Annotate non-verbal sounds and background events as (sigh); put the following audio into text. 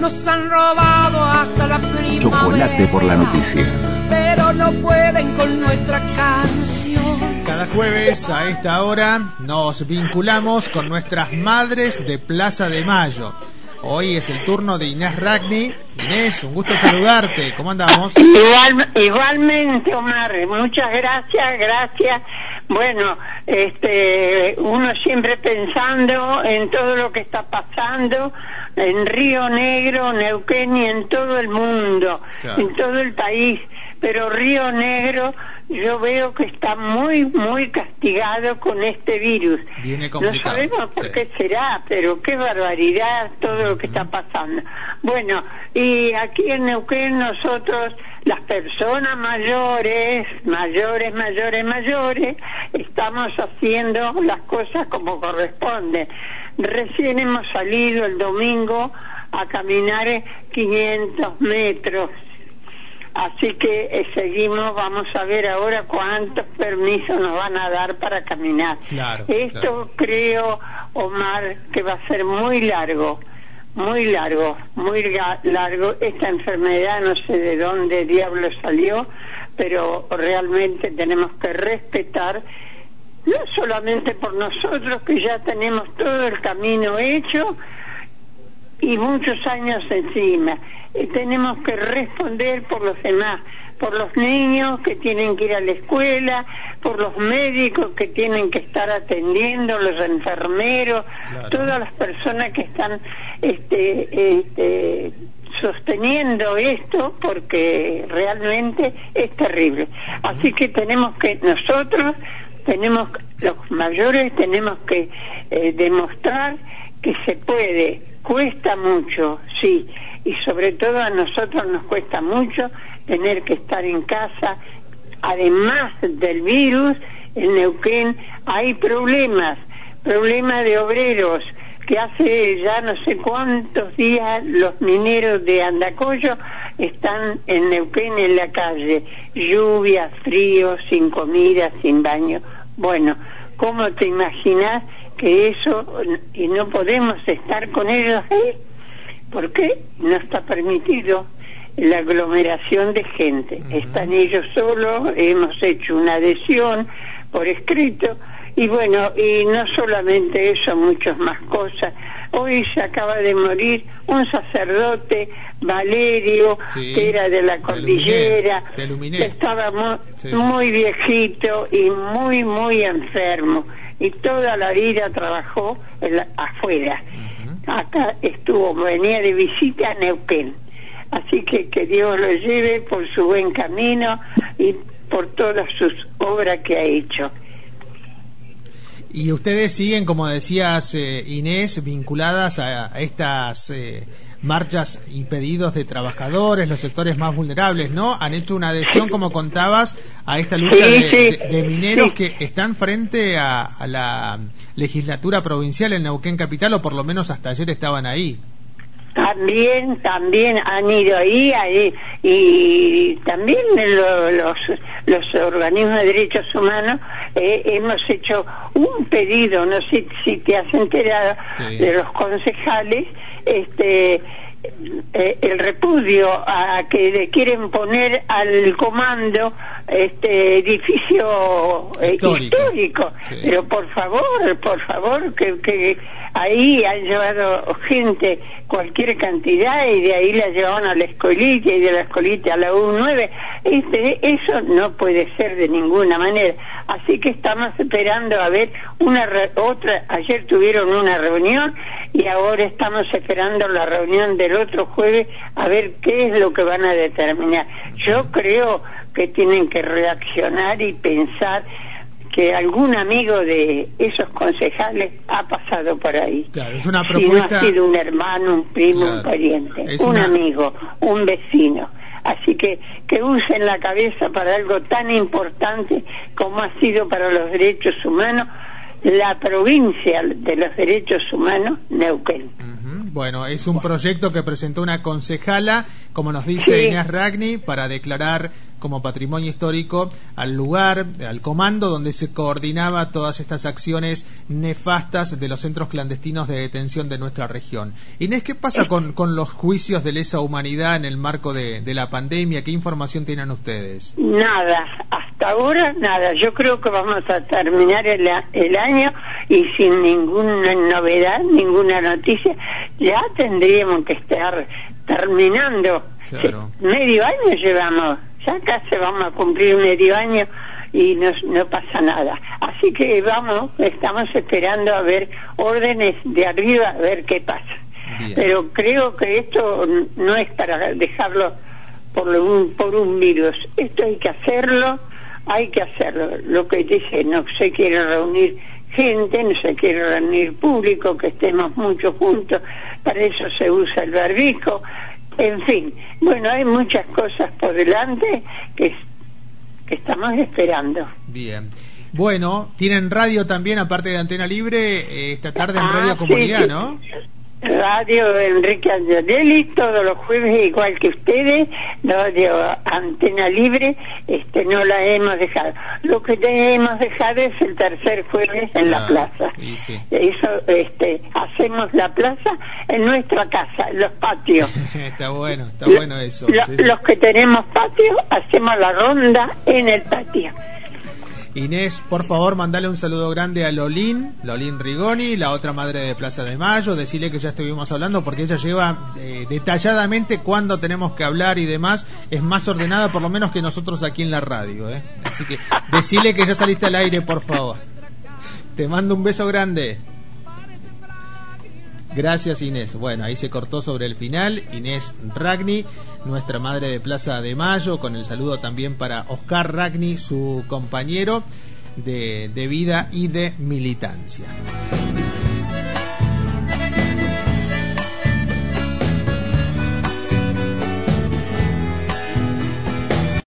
Nos han robado hasta la primavera. Chocolate por la noticia. Pero no pueden con nuestra canción. Cada jueves a esta hora nos vinculamos con nuestras madres de Plaza de Mayo. Hoy es el turno de Inés Ragni. Inés, un gusto saludarte. ¿Cómo andamos? Igual, igualmente, Omar. Muchas gracias, gracias. Bueno, este, uno siempre pensando en todo lo que está pasando en Río Negro, Neuquén y en todo el mundo, Claro. en todo el país. Pero Río Negro yo veo que está muy, muy castigado con este virus. Viene No sabemos por Sí. qué será, pero qué barbaridad todo lo que está pasando. Bueno, y aquí en Neuquén nosotros, las personas mayores, mayores, mayores, mayores, estamos haciendo las cosas como corresponde. Recién hemos salido el domingo a caminar 500 metros. Así que eh, seguimos, vamos a ver ahora cuántos permisos nos van a dar para caminar. Claro, Esto claro. creo, Omar, que va a ser muy largo, muy largo, muy largo. Esta enfermedad no sé de dónde diablo salió, pero realmente tenemos que respetar, no solamente por nosotros, que ya tenemos todo el camino hecho, y muchos años encima. Y tenemos que responder por los demás, por los niños que tienen que ir a la escuela, por los médicos que tienen que estar atendiendo, los enfermeros, Claro. todas las personas que están este, este, sosteniendo esto porque realmente es terrible. Así que tenemos que nosotros tenemos los mayores tenemos que eh, demostrar que se puede. Cuesta mucho sí. Y sobre todo a nosotros nos cuesta mucho tener que estar en casa. Además del virus en Neuquén hay problemas problemas de obreros que hace ya no sé cuántos días los mineros de Andacollo están en Neuquén en la calle, lluvia, frío, sin comida, sin baño. Bueno, ¿cómo te imaginas que eso, y no podemos estar con ellos ahí? ¿Por qué? No está permitido la aglomeración de gente. Están ellos solos, hemos hecho una adhesión por escrito, y bueno, y no solamente eso, muchas más cosas. Hoy se acaba de morir un sacerdote, Valerio, Sí, que era de la de cordillera, Luminé, de Luminé. estaba mu- Sí, sí. muy viejito y muy, muy enfermo. Y toda la vida trabajó en la- afuera. Acá estuvo, venía de visita a Neuquén. Así que que Dios lo lleve por su buen camino y por todas sus obras que ha hecho. Y ustedes siguen, como decías eh, Inés, vinculadas a, a estas eh, marchas y pedidos de trabajadores, los sectores más vulnerables, ¿no? Han hecho una adhesión, como contabas, a esta lucha Sí, de, sí. de- de mineros Sí. que están frente a, a la legislatura provincial en Neuquén Capital, o por lo menos hasta ayer estaban ahí. También, también han ido ahí, ahí y también lo- los, los organismos de derechos humanos eh, hemos hecho un pedido, no sé si te has enterado, Sí. de los concejales, este eh, el repudio a que le quieren poner al comando este edificio eh, Histórico. histórico. Sí. Pero por favor, por favor, que, que ahí han llevado gente cualquier cantidad y de ahí la llevaban a la escolita y de la escolita a la U9. Este, eso no puede ser de ninguna manera. Así que estamos esperando a ver una re- otra. Ayer tuvieron una reunión y ahora estamos esperando la reunión del otro jueves a ver qué es lo que van a determinar. Yo creo que tienen que reaccionar y pensar que algún amigo de esos concejales ha pasado por ahí. Claro, es una Si no propuesta. ha sido un hermano, un primo, Claro. un pariente, un una- amigo, un vecino. Así que que usen la cabeza para algo tan importante como ha sido para los derechos humanos la provincia de los derechos humanos, Neuquén. Bueno, es un proyecto que presentó una concejala, como nos dice Inés Ragni, para declarar como patrimonio histórico al lugar, al comando donde se coordinaba todas estas acciones nefastas de los centros clandestinos de detención de nuestra región. Inés, ¿qué pasa con, los juicios de lesa humanidad en el marco de, la pandemia? ¿Qué información tienen ustedes? Nada, hasta ahora nada. Yo creo que vamos a terminar el, el año y sin ninguna novedad, ninguna noticia ya tendríamos que estar terminando. Medio año llevamos, ya casi vamos a cumplir medio año y no, no pasa nada. Así que vamos, estamos esperando a ver órdenes de arriba, a ver qué pasa. Pero creo que esto no es para dejarlo por un, por un virus. Esto hay que hacerlo, hay que hacerlo. Lo que dice, no se quiere reunir gente, no se quiere reunir público, que estemos mucho juntos, para eso se usa el barbijo, en fin, bueno, hay muchas cosas por delante que, que estamos esperando. Bien. Bueno, tienen radio también, aparte de Antena Libre, eh, esta tarde en ah, Radio Comunidad, ¿no? Radio Enrique Angelelli todos los jueves igual que ustedes, Radio Antena Libre, este no la hemos dejado. Lo que hemos dejado es el tercer jueves en la plaza. Eso, este, hacemos la plaza en nuestra casa, en los patios. (laughs) está bueno, está bueno eso. Los que tenemos patio, hacemos la ronda en el patio. Inés, por favor, mandale un saludo grande a Lolín, Lolín Rigoni, la otra madre de Plaza de Mayo, decirle que ya estuvimos hablando porque ella lleva eh, detalladamente cuándo tenemos que hablar y demás, es más ordenada por lo menos que nosotros aquí en la radio, ¿eh? Así que decirle que ya saliste al aire, por favor. Te mando un beso grande. Gracias Inés. Bueno, ahí se cortó sobre el final. Inés Ragni, nuestra madre de Plaza de Mayo, con el saludo también para Oscar Ragni, su compañero de, de vida y de militancia.